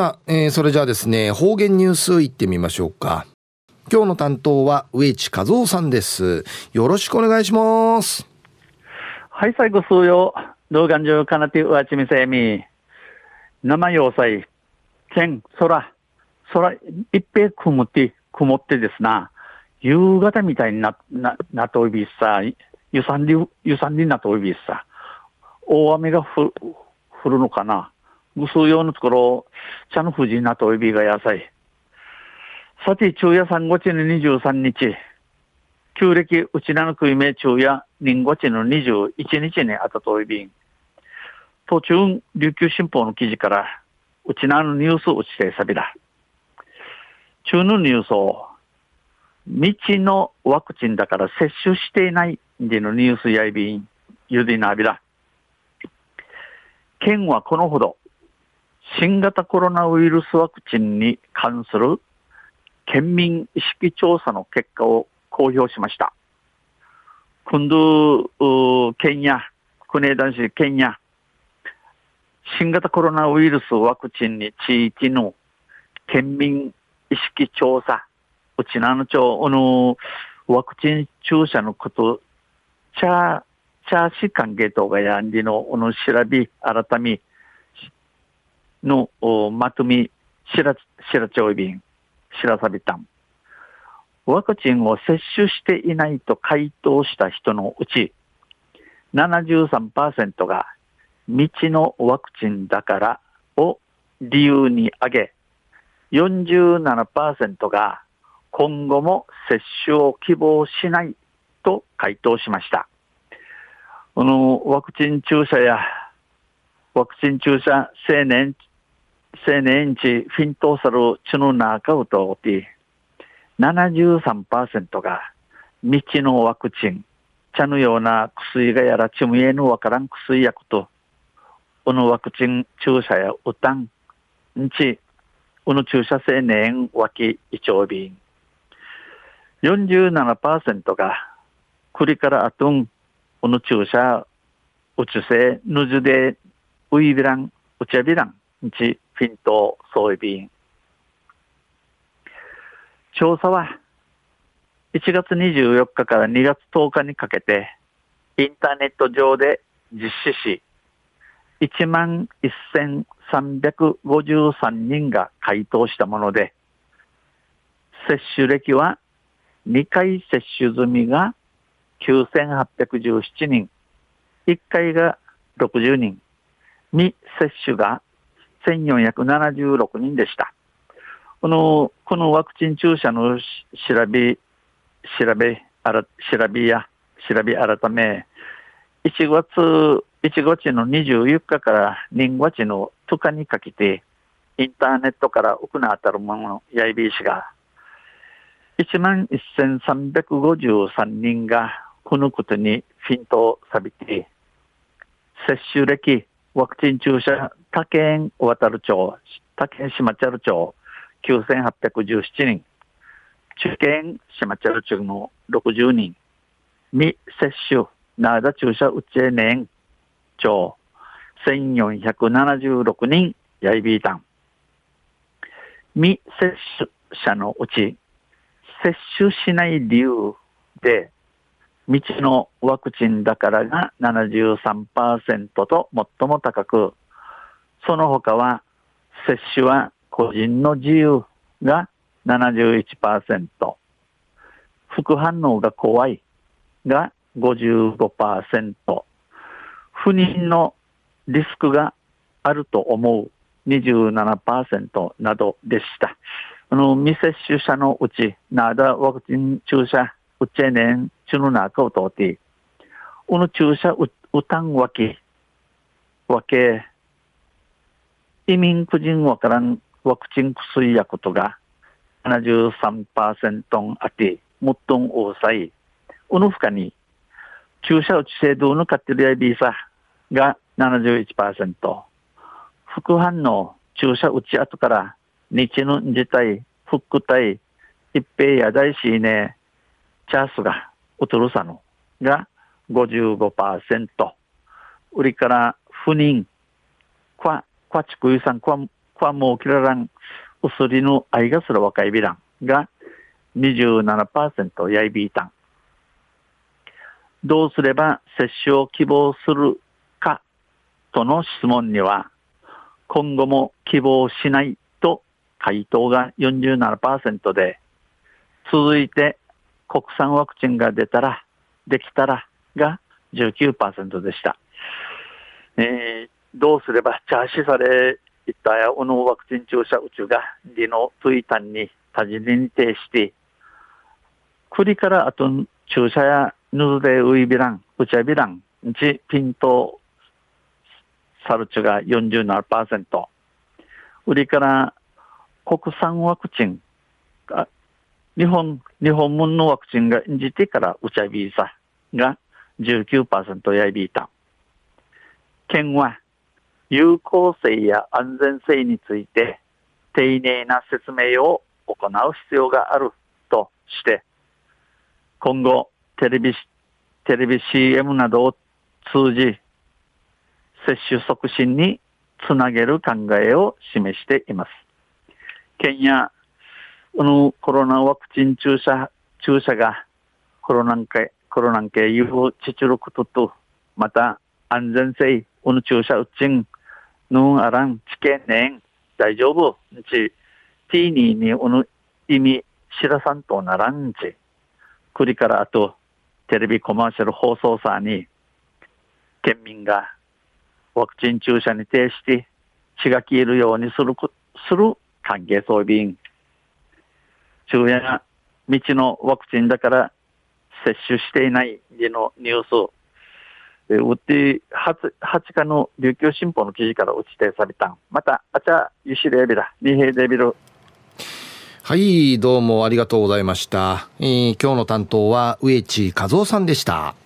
さあ、えー、それじゃあですね、方言ニュースいってみましょうか。今日の担当は植地和夫さんです。よろしくお願いします。はい、最後数曜。動画上かなてうわちみせみ。生要塞、天、空、空、一平曇って、曇ってですな。夕方みたいにな、な、なといびさ、ゆさんり、ゆさんりなといびさ。大雨が降るのかな。ぐすう用のところ、茶の富士なといびが野菜。さて、昼夜三月の23日、旧暦うちなの食いめ昼夜人月の21日にあたといびん。途中、琉球新報の記事から、うちなのニュースうちてさびだ。中のニュースを、未知のワクチンだから接種していないでのニュースやいびん、ゆでなびら。県はこのほど、新型コロナウイルスワクチンに関する県民意識調査の結果を公表しました。今度、県や、国枝市県や、新型コロナウイルスワクチンに地域の県民意識調査、うちなの町、あの、ワクチン注射のこと、チャー、チャーシ関係とがやんりの、あの、調べ、改め、の、まとめ、しら、しらちょいびん。知らされたん。ワクチンを接種していないと回答した人のうち、73%が未知のワクチンだからを理由に挙げ、47%が今後も接種を希望しないと回答しました。このワクチン注射やワクチン注射青年青年地フィントーサルチの中をとおて、73%が未知のワクチン、茶のような薬がやらちむえのわからん薬薬と、このワクチン注射やうたん、んち、この注射青年脇胃腸便。47%が栗からあとん、この注射、うつせ、ぬずで、ういびらん、うちゃびらん、んち、フィント装備便。調査は1月24日から2月10日にかけてインターネット上で実施し1万1353人が回答したもので接種歴は2回接種済みが9817人1回が60人未接種が1476人でした。この、このワクチン注射の調べ、調べ、あら、調べや、調べ改め、1月、1月の24日から2月の10日にかけて、インターネットから奥の当たるもの、やいびしが、1万1353人がこのことにフィントをさびて、接種歴、ワクチン注射、他県渡る町、他県島茶る町、9817人、中堅島茶る町の60人、未接種、なだ注射打ちえ年町、1476人、やいびいたん。未接種者のうち、接種しない理由で、未知のワクチンだからが73%と最も高く、その他は接種は個人の自由が71%、副反応が怖いが55%、不妊のリスクがあると思う27%などでした。あの、未接種者のうち、なだワクチン注射うちえねん、ちの中を通って、この注射う、うたんわけ、わけ、移民個人わからんワクチン薬薬とが73%あって、もっとん多さい、うのふかに、注射打ち制度のカテリアビーサが71%、副反応、注射打ち後から日の自体、副体、一平や大しね、チャースが、ウトルサノが55%、売りから不妊、クワ、チクユサン、クワ、クファンもキララン、うすりの愛がする若いビランが27%やいびいたん。どうすれば接種を希望するかとの質問には、今後も希望しないと回答が47%で、続いて国産ワクチンが出たら、できたらが19%でした。えー、どうすればチャーシされいったやおのワクチン注射宇宙がリのトイタンに多治に呈して、栗からあと注射やヌズデウイビラン、ウチャビラン、チピントサルチュが47%、売りから国産ワクチン、日本、日本分のワクチンがんじてからウチャビーサが19%やいびいた。県は有効性や安全性について丁寧な説明を行う必要があるとして、今後テレビ、テレビ CM などを通じ、接種促進につなげる考えを示しています。県や、このコロナワクチン注射、注射がコロナ系、コロナ系有知力とと、また安全性、この注射打ちん、ぬんあらん、知見ねん、大丈夫、ち、ティーニーにおの意味知らさんとならんち、くりからあと、テレビコマーシャル放送さに、県民がワクチン注射に対して血が消えるようにする、する歓迎装備員。昼夜が未知のワクチンだから接種していないでのニュース、えー、うって8、8日の琉球新報の記事から打ち定されたまた、あちゃ、ゆしレビラ、二平でびる。はい、どうもありがとうございました。えー、今日の担当は植地和夫さんでした。